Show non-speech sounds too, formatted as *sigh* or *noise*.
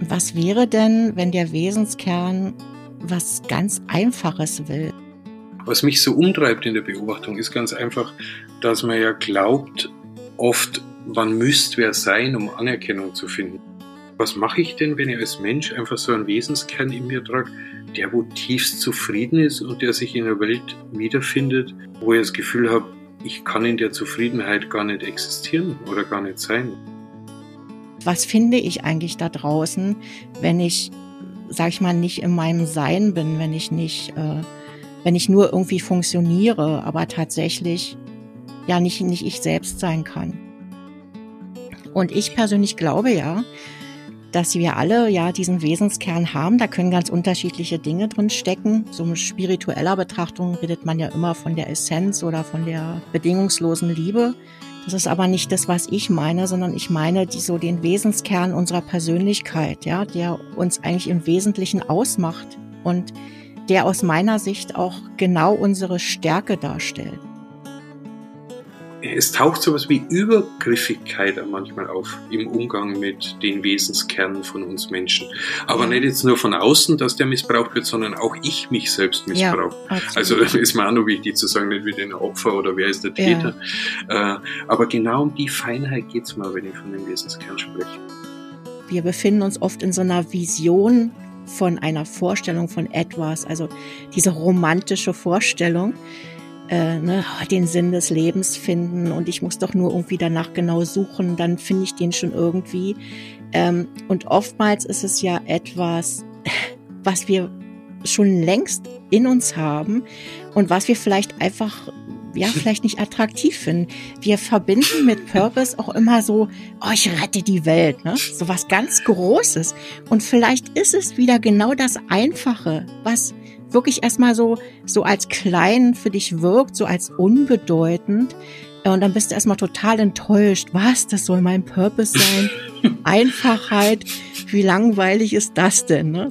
Was wäre denn, wenn der Wesenskern was ganz Einfaches will? Was mich so umtreibt in der Beobachtung ist ganz einfach, dass man ja glaubt, oft, man müsste wer sein, um Anerkennung zu finden. Was mache ich denn, wenn ich als Mensch einfach so einen Wesenskern in mir trage, der wo tiefst zufrieden ist und der sich in der Welt wiederfindet, wo ich das Gefühl habe, ich kann in der Zufriedenheit gar nicht existieren oder gar nicht sein. Was finde ich eigentlich da draußen, wenn ich, sag ich mal, nicht in meinem Sein bin, wenn ich nicht, äh, wenn ich nur irgendwie funktioniere, aber tatsächlich ja nicht, nicht ich selbst sein kann. Und ich persönlich glaube ja, dass wir alle ja diesen Wesenskern haben. Da können ganz unterschiedliche Dinge drin stecken. So mit spiritueller Betrachtung redet man ja immer von der Essenz oder von der bedingungslosen Liebe. Das ist aber nicht das, was ich meine, sondern ich meine die, so den Wesenskern unserer Persönlichkeit, ja, der uns eigentlich im Wesentlichen ausmacht und der aus meiner Sicht auch genau unsere Stärke darstellt es taucht sowas wie Übergriffigkeit manchmal auf im Umgang mit den Wesenskernen von uns Menschen. Aber nicht jetzt nur von außen, dass der missbraucht wird, sondern auch ich mich selbst missbrauche. Ja, also ist mir auch noch wichtig zu sagen, nicht wie den Opfer oder wer ist der Täter. Ja. Äh, aber genau um die Feinheit geht es mal, wenn ich von dem Wesenskern spreche. Wir befinden uns oft in so einer Vision von einer Vorstellung von etwas, also diese romantische Vorstellung äh, ne, den Sinn des Lebens finden und ich muss doch nur irgendwie danach genau suchen, dann finde ich den schon irgendwie. Ähm, und oftmals ist es ja etwas, *laughs* was wir schon längst in uns haben und was wir vielleicht einfach ja, *laughs* vielleicht nicht attraktiv finden. Wir verbinden mit Purpose auch immer so, oh, ich rette die Welt, ne? So was ganz Großes. Und vielleicht ist es wieder genau das Einfache, was wirklich erstmal so, so als klein für dich wirkt, so als unbedeutend. Und dann bist du erstmal total enttäuscht. Was? Das soll mein Purpose sein? *laughs* Einfachheit. Wie langweilig ist das denn? Ne?